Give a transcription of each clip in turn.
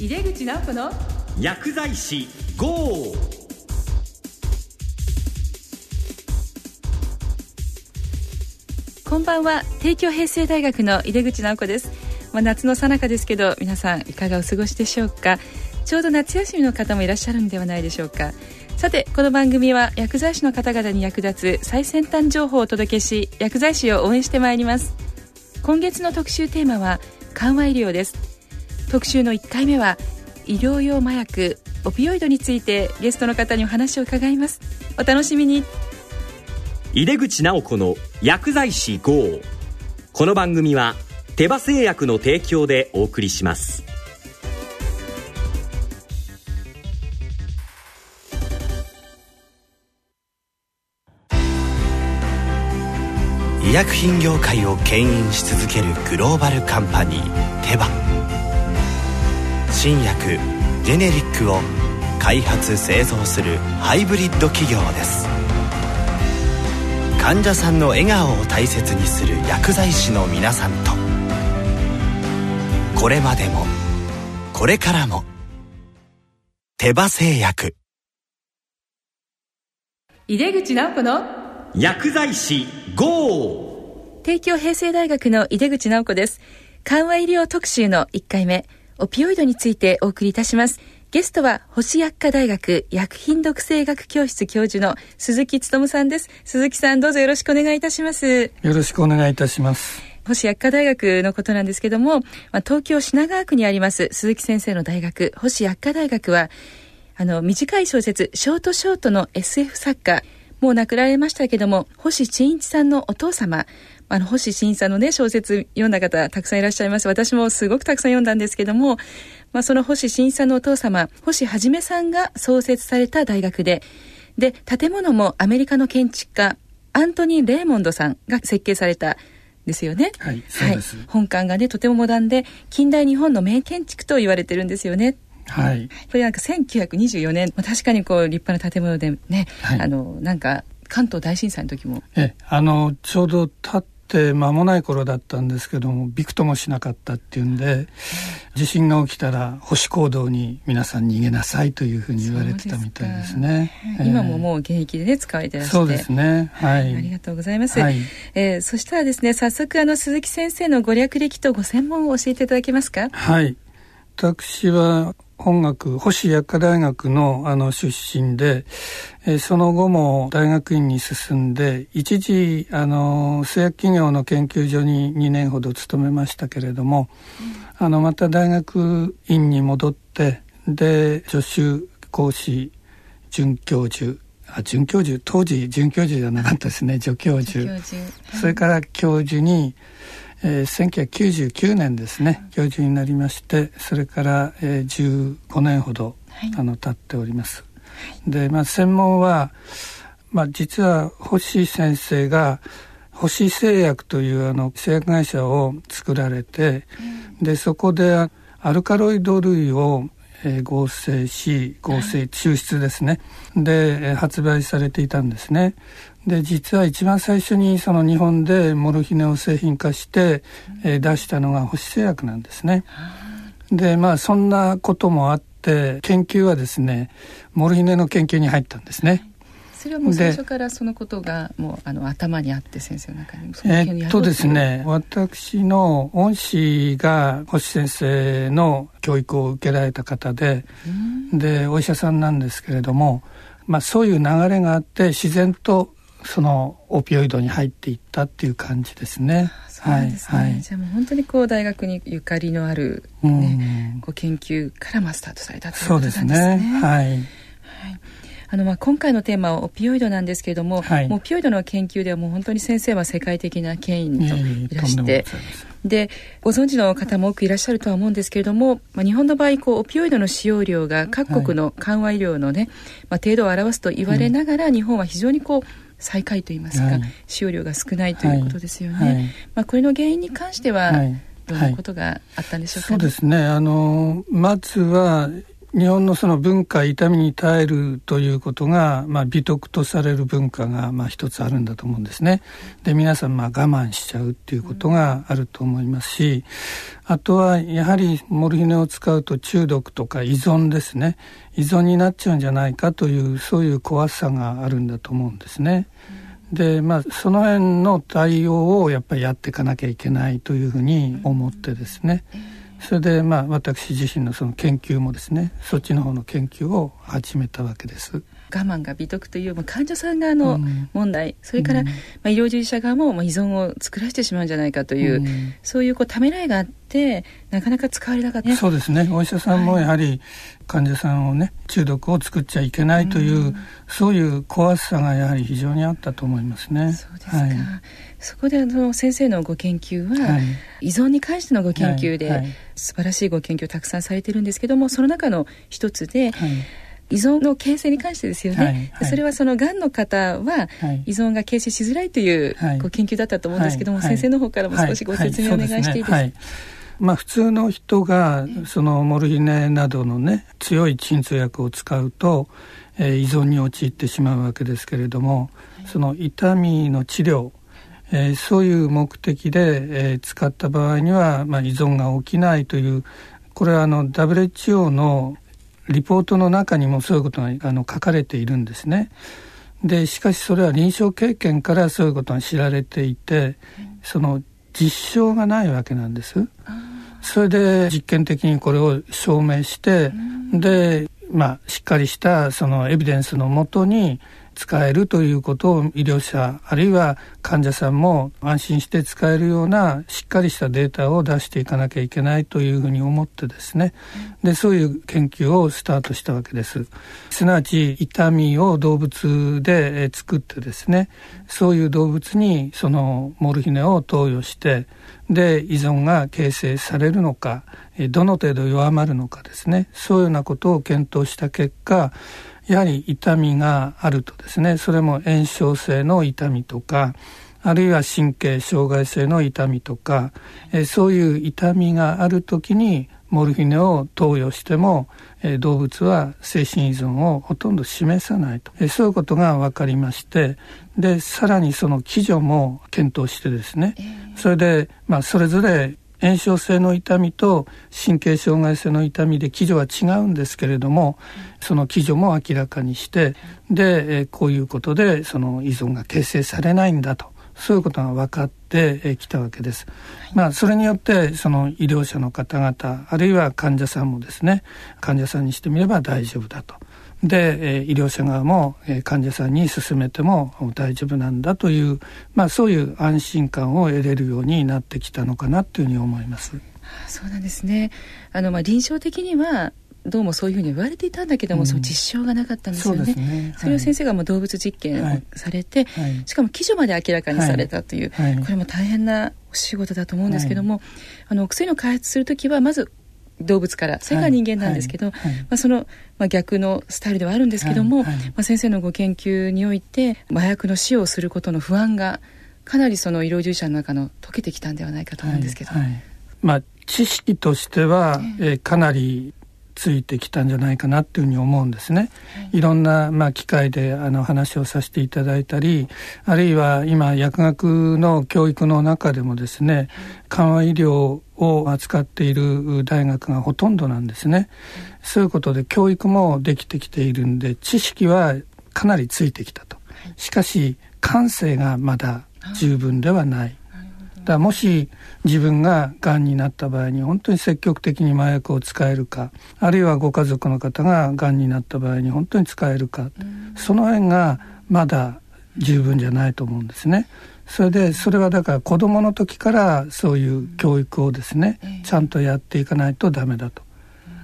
井出口直子の薬剤師 GO! こんばんは。帝京平成大学の井出口直子です、まあ、夏の最中ですけど皆さんいかがお過ごしでしょうか？ちょうど夏休みの方もいらっしゃるんではないでしょうか？さてこの番組は薬剤師の方々に役立つ最先端情報をお届けし薬剤師を応援してまいります。今月の特集テーマは緩和医療です特集の1回目は医療用麻薬オピオイドについてゲストの方にお話を伺います。お楽しみに。井出口直子の薬剤師 GO この番組は手羽製薬の提供でお送りします。医薬品業界を牽引し続けるグローバルカンパニーテバ新薬ジェネリックを開発製造するハイブリッド企業です。患者さんの笑顔を大切にする薬剤師の皆さんと。これまでもこれからも手羽製薬。井出口直子の薬剤師 GO! 帝京平成大学の井出口直子です。緩和医療特集の1回目オピオイドについてお送りいたします。ゲストは星薬科大学薬品毒性学教室教授の鈴木努さんです。鈴木さんどうぞよろしくお願いいたします。よろしくお願いいたします。星薬科大学のことなんですけども、まあ、東京品川区にあります鈴木先生の大学。星薬科大学はあの短い小説ショートショートの SF 作家もう亡くなられましたけども星新一さんのお父様あの星新一さんのね小説読んだ方たくさんいらっしゃいます私もすごくたくさん読んだんですけども、まあ、その星新一さんのお父様星はじめさんが創設された大学でで建物もアメリカの建築家アントニー・レーモンドさんが設計されたですよね。はい、そうです、はい、本館がねとてもモダンで近代日本の名建築と言われてるんですよね。はい。これなんか1924年確かにこう立派な建物でね、はい、あのなんか関東大震災の時も。えあのちょうど立って間もない頃だったんですけどもびくともしなかったっていうんで地震が起きたら保守行動に皆さん逃げなさいというふうに言われてたみたいですね。す今ももう現役でね使われてらっしゃそうですね。はい。ありがとうございます。はい、えー、そしたらですね早速あの鈴木先生のご略歴とご専門を教えていただけますか？はい。私は本学星薬科大学のあの出身で、えー、その後も大学院に進んで一時あの製薬企業の研究所に2年ほど勤めましたけれども、うん、あのまた大学院に戻ってで助手講師准教授あ准教授当時准教授じゃなかったですね。助教授。それから教授にえー、1999年ですね。教授になりましてそれから、えー、15年ほど、はい、あの経っております。で、まあ、専門は、まあ、実は星先生が星製薬というあの製薬会社を作られて、うん、でそこでアルカロイド類をえー、合成し合成抽出ですね、で、えー、発売されていたんですね。で実は一番最初にその日本でモルヒネを製品化して、えー、出したのが星製薬なんですね。でまあそんなこともあって研究はですねモルヒネの研究に入ったんですね。それはもう最初からそのことがもうあの頭にあって先生の中にえっとですね私の恩師が星先生の教育を受けられた方ででお医者さんなんですけれども、まあ、そういう流れがあって自然とそのオピオイドに入っていったっていう感じですね。そうですね、はい、じゃあもう本当にこう大学にゆかりのある、ね、こう研究からまスタートされたということなんですね。そうですね。はい、はいあのまあ今回のテーマはオピオイドなんですけれども、はい、もうオピオイドの研究ではもう本当に先生は世界的な権威といらして、でご存知の方も多くいらっしゃるとは思うんですけれども、まあ、日本の場合こうオピオイドの使用量が各国の緩和医療のね、まあ、程度を表すと言われながら、日本は非常にこう最下位といいますか、はい、使用量が少ないということですよね。はい、まあ、これの原因に関しては、どんなことがあったんでしょうか、ね、そうですね。あのまずは日本のその文化痛みに耐えるということが、まあ、美徳とされる文化が、まあ、一つあるんだと思うんですね。で皆さん、まあ、我慢しちゃうっていうことがあると思いますし、あとはやはりモルヒネを使うと中毒とか依存ですね依存になっちゃうんじゃないかというそういう怖さがあるんだと思うんですね。でまあその辺の対応をやっぱりやっていかなきゃいけないというふうに思ってですね。それでまあ私自身のその研究もですねそっちの方の研究を始めたわけです。我慢が美徳という、患者さん側の問題、うん、それから、まあ、医療従事者側も、まあ、依存を作らせてしまうんじゃないかという、うん、そういうこうためらいがあってなかなか使われなかった、そうですね。お医者さんもやはり患者さんをね中毒を作っちゃいけないという、うん、そういう怖さがやはり非常にあったと思いますね。そうですか、はい、そこであの先生のご研究は、はい、依存に関してのご研究で、はい、素晴らしいご研究をたくさんされてるんですけどもその中の一つで、依存の形成に関してですよね、はいはい、それはそのがんの方は依存が形成しづらいというご研究だったと思うんですけども、先生の方からも少しご説明お願いしていいですか、まあ、普通の人がそのモルヒネなどのね強い鎮痛薬を使うと、えー、依存に陥ってしまうわけですけれども、その痛みの治療えー、そういう目的で、えー、使った場合には、まあ、依存が起きないというこれはあの WHO のリポートの中にもそういうことがあの書かれているんですね。でしかしそれは臨床経験からそういうことが知られていて、その実証がないわけなんです。それで実験的にこれを証明して、でまあしっかりしたそのエビデンスのもとに使えるということを医療者あるいは患者さんも安心して使えるようなしっかりしたデータを出していかなきゃいけないというふうに思ってですね。でそういう研究をスタートしたわけです。すなわち痛みを動物で作ってですね。そういう動物にそのモルヒネを投与してで依存が形成されるのかどの程度弱まるのかですね。そういうようなことを検討した結果やはり痛みがあるとですねそれも炎症性の痛みとかあるいは神経障害性の痛みとか、えそういう痛みがある時にモルヒネを投与しても、え動物は精神依存をほとんど示さないと、えそういうことが分かりましてでさらにその基準も検討してですね、それで、まあ、それぞれ炎症性の痛みと神経障害性の痛みで基準は違うんですけれども、その基準も明らかにしてでこういうことでその依存が形成されないんだとそういうことが分かってきたわけです。まあ、それによってその医療者の方々あるいは患者さんもですね患者さんにしてみれば大丈夫だと。で、医療者側も患者さんに勧めても大丈夫なんだという、まあ、そういう安心感を得れるようになってきたのかなというふうに思います。そうなんですね。あの、まあ、臨床的にはどうもそういうふうに言われていたんだけども、うん、その実証がなかったんですよね。そね。それを先生がもう動物実験をされて、はい、しかも基準まで明らかにされたという、はい、これも大変なお仕事だと思うんですけども、あの薬の開発する時はまず動物からそれが人間なんですけど、まあ、その、まあ、逆のスタイルではあるんですけども、まあ、先生のご研究において麻薬の使用することの不安がかなりその医療従事者の中の解けてきたんではないかと思うんですけど。まあ、知識としては、えー、かなりついてきたんじゃないかなっていうふうに思うんですね。いろんな、まあ、機会であの話をさせていただいたりあるいは今薬学の教育の中でもですね緩和医療を扱っている大学がほとんどなんですね。そういうことで教育もできてきているんで知識はかなりついてきたと。しかし感性がまだ十分ではない。だもし自分ががんになった場合に本当に積極的に麻薬を使えるかあるいはご家族の方ががんになった場合に本当に使えるか、その辺がまだ十分じゃないと思うんですね。それでそれはだから子どもの時からそういう教育をですね、ちゃんとやっていかないとダメだと。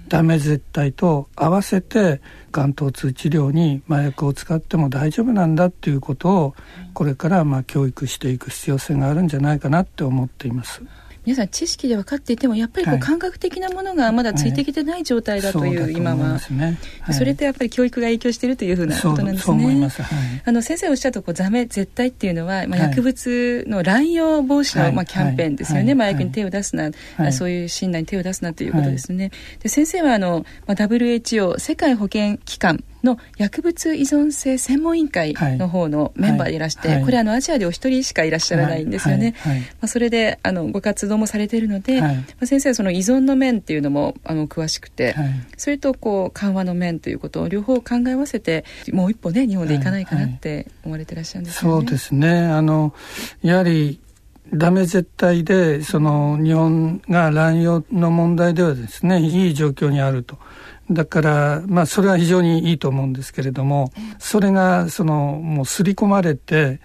ダメ絶対と合わせてがん疼痛治療に麻薬を使っても大丈夫なんだっていうことをこれからまあ教育していく必要性があるんじゃないかなって思っています。皆さん知識で分かっていてもやっぱりこう感覚的なものがまだついてきてない状態だという、今は、それとやっぱり教育が影響しているというふうなことなんですね。あの先生おっしゃったこうザメ絶対っていうのは、まあ、薬物の乱用防止の、まあ、キャンペーンですよね、麻薬に手を出すな、そういう診断に手を出すなということですね。で先生はあの、まあ、WHO 世界保健機関の薬物依存性専門委員会の方のメンバーでいらして、はい。はい、これあのアジアでお一人しかいらっしゃらないんですよね。まあ、それであのご活動もされているので、まあ、先生はその依存の面っていうのもあの詳しくて、それとこう緩和の面ということを両方考え合わせてもう一歩ね日本でいかないかなって思われてらっしゃるんですよね。そうですね。あのやはりダメ絶対でその日本が乱用の問題ではですねいい状況にあると。だからまあそれは非常にいいと思うんですけれどもそれがそのもう刷り込まれて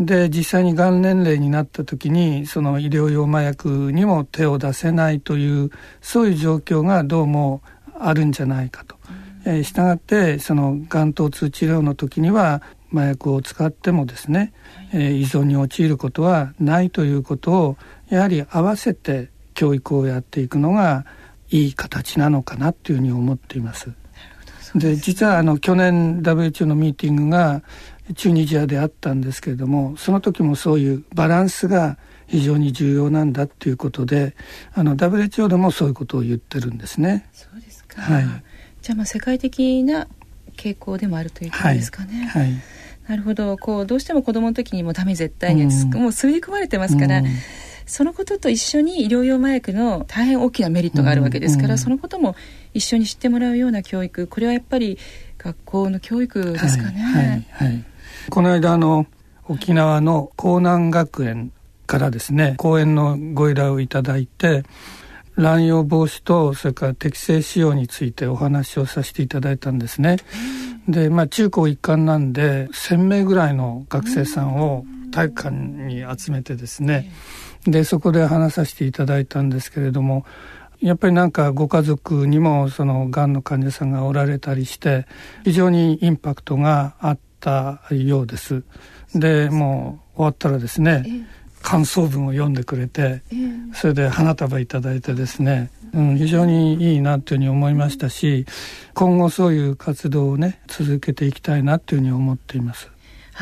で実際にがん年齢になった時にその医療用麻薬にも手を出せないというそういう状況がどうもあるんじゃないかと。えー、したがってそのがん疼痛治療の時には麻薬を使ってもですね、えー、依存に陥ることはないということをやはり合わせて教育をやっていくのがいい形なのかなというふうに思っています。で実はあの去年 WHO のミーティングがチュニジアであったんですけれどもその時もそういうバランスが非常に重要なんだということであの WHO でもそういうことを言ってるんですね。そうですか、はい、じゃあまあ世界的な傾向でもあるということですかね。はい、はい。なるほど。こうどうしても子供の時にもダメ絶対に、うん、もう刷り込まれてますから、うん、そのことと一緒に医療用麻薬の大変大きなメリットがあるわけですから、うん、そのことも一緒に知ってもらうような教育これはやっぱり学校の教育ですかね。はいはいはい、この間あの沖縄の江南学園からですね講演のご依頼をいただいて乱用防止とそれから適正使用についてお話をさせていただいたんですね。でまあ中高一貫なんで1,000名ぐらいの学生さんを体育館に集めてですねでそこで話させていただいたんですけれどもやっぱりなんかご家族にもそのがんの患者さんがおられたりして非常にインパクトがあったようです。でもう終わったらですね、感想文を読んでくれて、それで花束いただいてですね、うん、非常にいいなというふうに思いましたし今後そういう活動をね続けていきたいなというふうに思っています。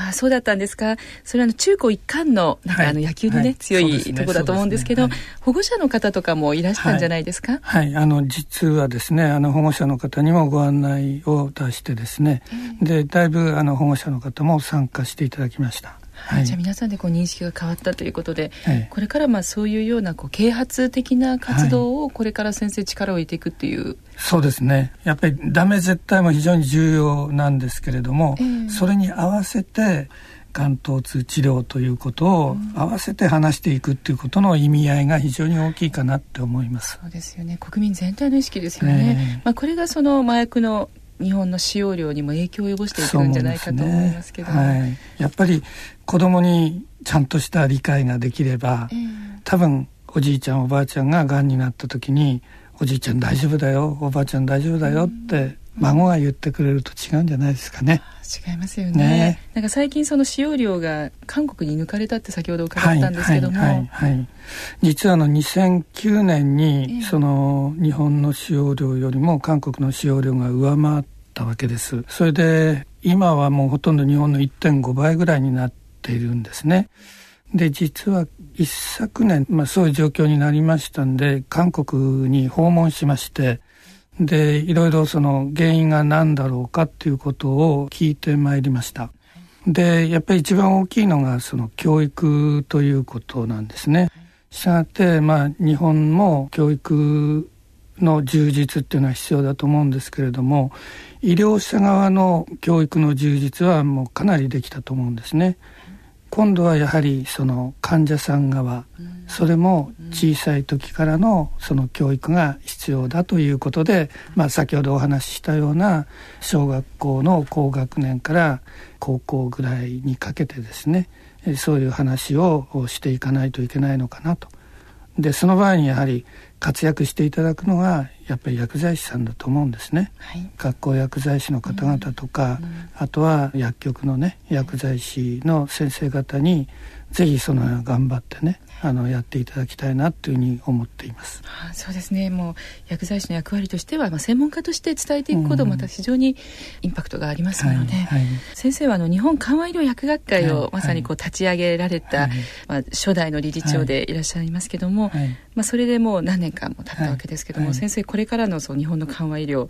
あそうだったんですか？それはあの中高一貫のなんかあの野球のね、はい、強いところだと思うんですけど、ねね。はい、保護者の方とかもいらしたんじゃないですか？はい、はい、あの実はですね、あの保護者の方にもご案内を出してですね、えー、でだいぶあの保護者の方も参加していただきました。はい、じゃあ皆さんでこう認識が変わったということで、はい、これからまあそういうようなこう啓発的な活動をこれから先生力を入れていくっていう、はい、そうですね。やっぱりダメ絶対も非常に重要なんですけれども、えー、それに合わせてが疼痛治療ということを合わせて話していくっていうことの意味合いが非常に大きいかなって思います。そうですよね。国民全体の意識ですよね。えー、まあこれがその麻薬の日本の使用量にも影響を及ぼしていくんじゃないかと思いますけど、ね、はい、やっぱり子供にちゃんとした理解ができれば、えー、多分おじいちゃんおばあちゃんががんになった時に「おじいちゃん大丈夫だよおばあちゃん大丈夫だよ」って孫が言ってくれると違うんじゃないですかね。違いますよね。ね。なんか最近その使用量が韓国に抜かれたって先ほど伺ったんですけども、はいはい実はあの2009年にその日本の使用量よりも韓国の使用量が上回ったわけです。それで今はもうほとんど日本の1.5倍ぐらいになっているんですね。で実は一昨年、まあ、そういう状況になりましたんで韓国に訪問しましてでいろいろその原因が何だろうかっていうことを聞いてまいりました。でやっぱり一番大きいのがその教育ということなんですね。したがってまあ日本も教育の充実っていうのは必要だと思うんですけれども医療者側の教育の充実はもうかなりできたと思うんですね。今度はやはりその患者さん側、それも小さい時からのその教育が必要だということで、まあ、先ほどお話ししたような小学校の高学年から高校ぐらいにかけてですねそういう話をしていかないといけないのかなと。でその場合にやはり活躍していただくのはやっぱり薬剤師さんだと思うんですね、はい、学校薬剤師の方々とか、うんうん、あとは薬局のね薬剤師の先生方にぜひその頑張ってねあのやっていただきたいなというふうに思っています。あそうですね。もう薬剤師の役割としては、まあ専門家として伝えていくこともまた非常にインパクトがありますので、うんはいはい、先生はあの日本緩和医療薬学会をまさにこう立ち上げられた、はい、まあ初代の理事長でいらっしゃいますけども、まあそれでもう何年間も経ったわけですけども、先生これからのそう日本の緩和医療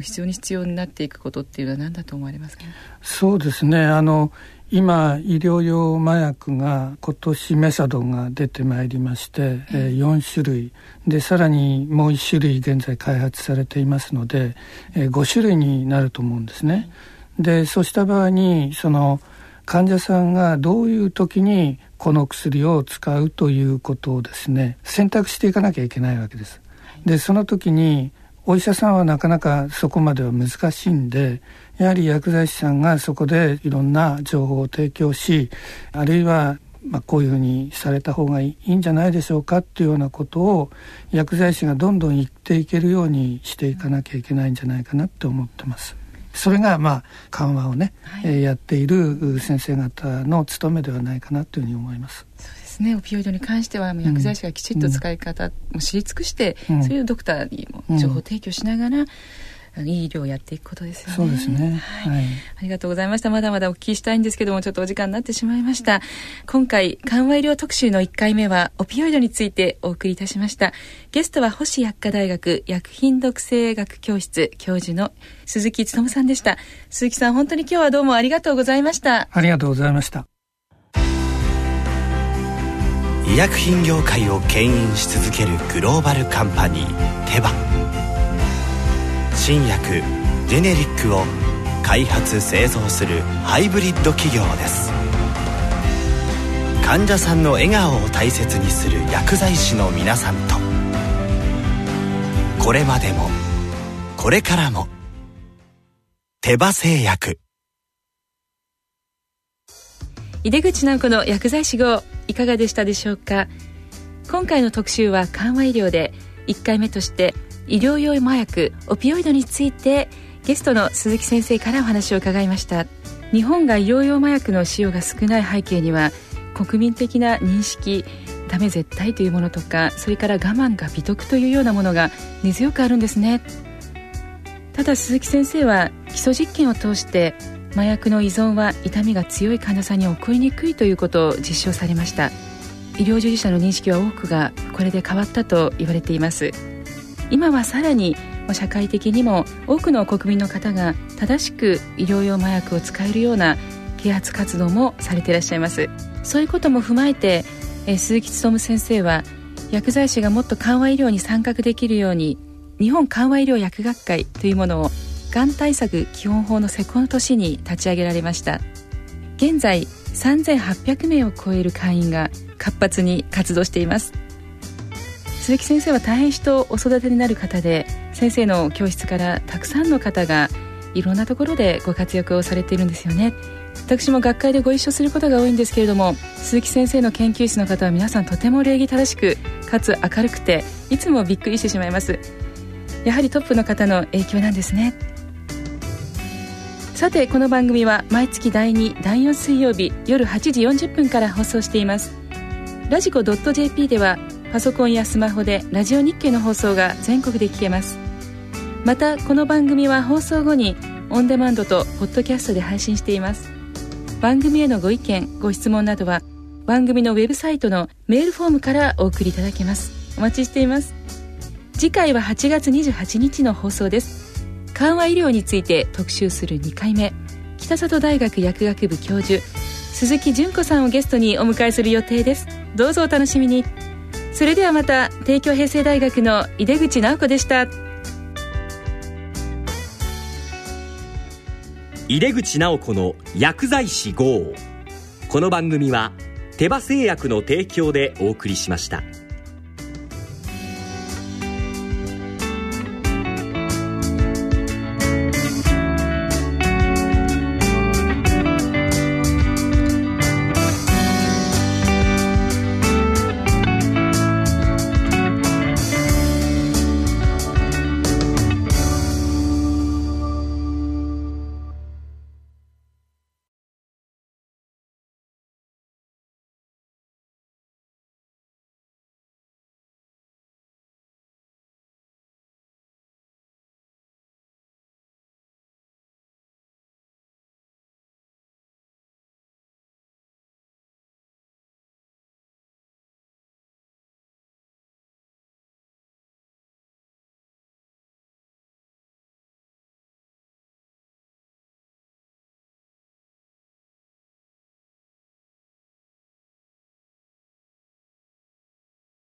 非常に必要になっていくことっていうのは何だと思われますか？そうですね。あの今医療用麻薬が今年メサドンが出てまいりまして、うん、えー、4種類でさらにもう1種類現在開発されていますので、えー、5種類になると思うんですね。でそうした場合にその患者さんがどういう時にこの薬を使うということをですね選択していかなきゃいけないわけです。でその時にお医者さんはなかなかそこまでは難しいんでやはり薬剤師さんがそこでいろんな情報を提供しあるいはまあ、こういうふうにされた方がいいんじゃないでしょうかっていうようなことを薬剤師がどんどん言っていけるようにしていかなきゃいけないんじゃないかなって思ってます。それがまあ緩和をね、はい、やっている先生方の務めではないかなというふうに思います。そうですね。オピオイドに関しては薬剤師がきちっと使い方も知り尽くして、うん、そういうドクターにも情報提供しながら、うんいい医療をやっていくことですよね。そうですね。はい。ありがとうございました。まだまだお聞きしたいんですけども、ちょっとお時間になってしまいました。今回、緩和医療特集の1回目は、オピオイドについてお送りいたしました。ゲストは、星薬科大学薬品毒性学教室教授の鈴木努さんでした。鈴木さん、本当に今日はどうもありがとうございました。ありがとうございました。医薬品業界を牽引し続けるグローバルカンパニーテバ新薬ジェネリックを開発製造するハイブリッド企業です。患者さんの笑顔を大切にする薬剤師の皆さんと。これまでもこれからも手羽製薬。井出口直子の薬剤師号いかがでしたでしょうか？今回の特集は緩和医療で1回目として医療用麻薬オピオイドについてゲストの鈴木先生からお話を伺いました。日本が医療用麻薬の使用が少ない背景には国民的な認識ダメ絶対というものとかそれから我慢が美徳というようなものが根強くあるんですね。ただ鈴木先生は基礎実験を通して麻薬の依存は痛みが強い患者さんに起こりにくいということを実証されました。医療従事者の認識は多くがこれで変わったと言われています。今はさらに社会的にも多くの国民の方が正しく医療用麻薬を使えるような啓発活動もされていらっしゃいます。そういうことも踏まえて、鈴木勉先生は薬剤師がもっと緩和医療に参画できるように日本緩和医療薬学会というものをがん対策基本法の施行の年に立ち上げられました。現在3800名を超える会員が活発に活動しています。鈴木先生は大変人お育てになる方で先生の教室からたくさんの方がいろんなところでご活躍をされているんですよね。私も学会でご一緒することが多いんですけれども鈴木先生の研究室の方は皆さんとても礼儀正しくかつ明るくていつもびっくりしてしまいます。やはりトップの方の影響なんですね。さてこの番組は毎月第2第4水曜日夜8時40分から放送しています。ラジコ .jp ではパソコンやスマホでラジオ日経の放送が全国で聞けます。またこの番組は放送後にオンデマンドとポッドキャストで配信しています。番組へのご意見ご質問などは番組のウェブサイトのメールフォームからお送りいただけます。お待ちしています。次回は8月28日の放送です。緩和医療について特集する2回目。北里大学薬学部教授鈴木純子さんをゲストにお迎えする予定です。どうぞお楽しみに。それではまた帝京平成大学の井出口直子でした井出口直子の薬剤師号この番組は手羽製薬の提供でお送りしました。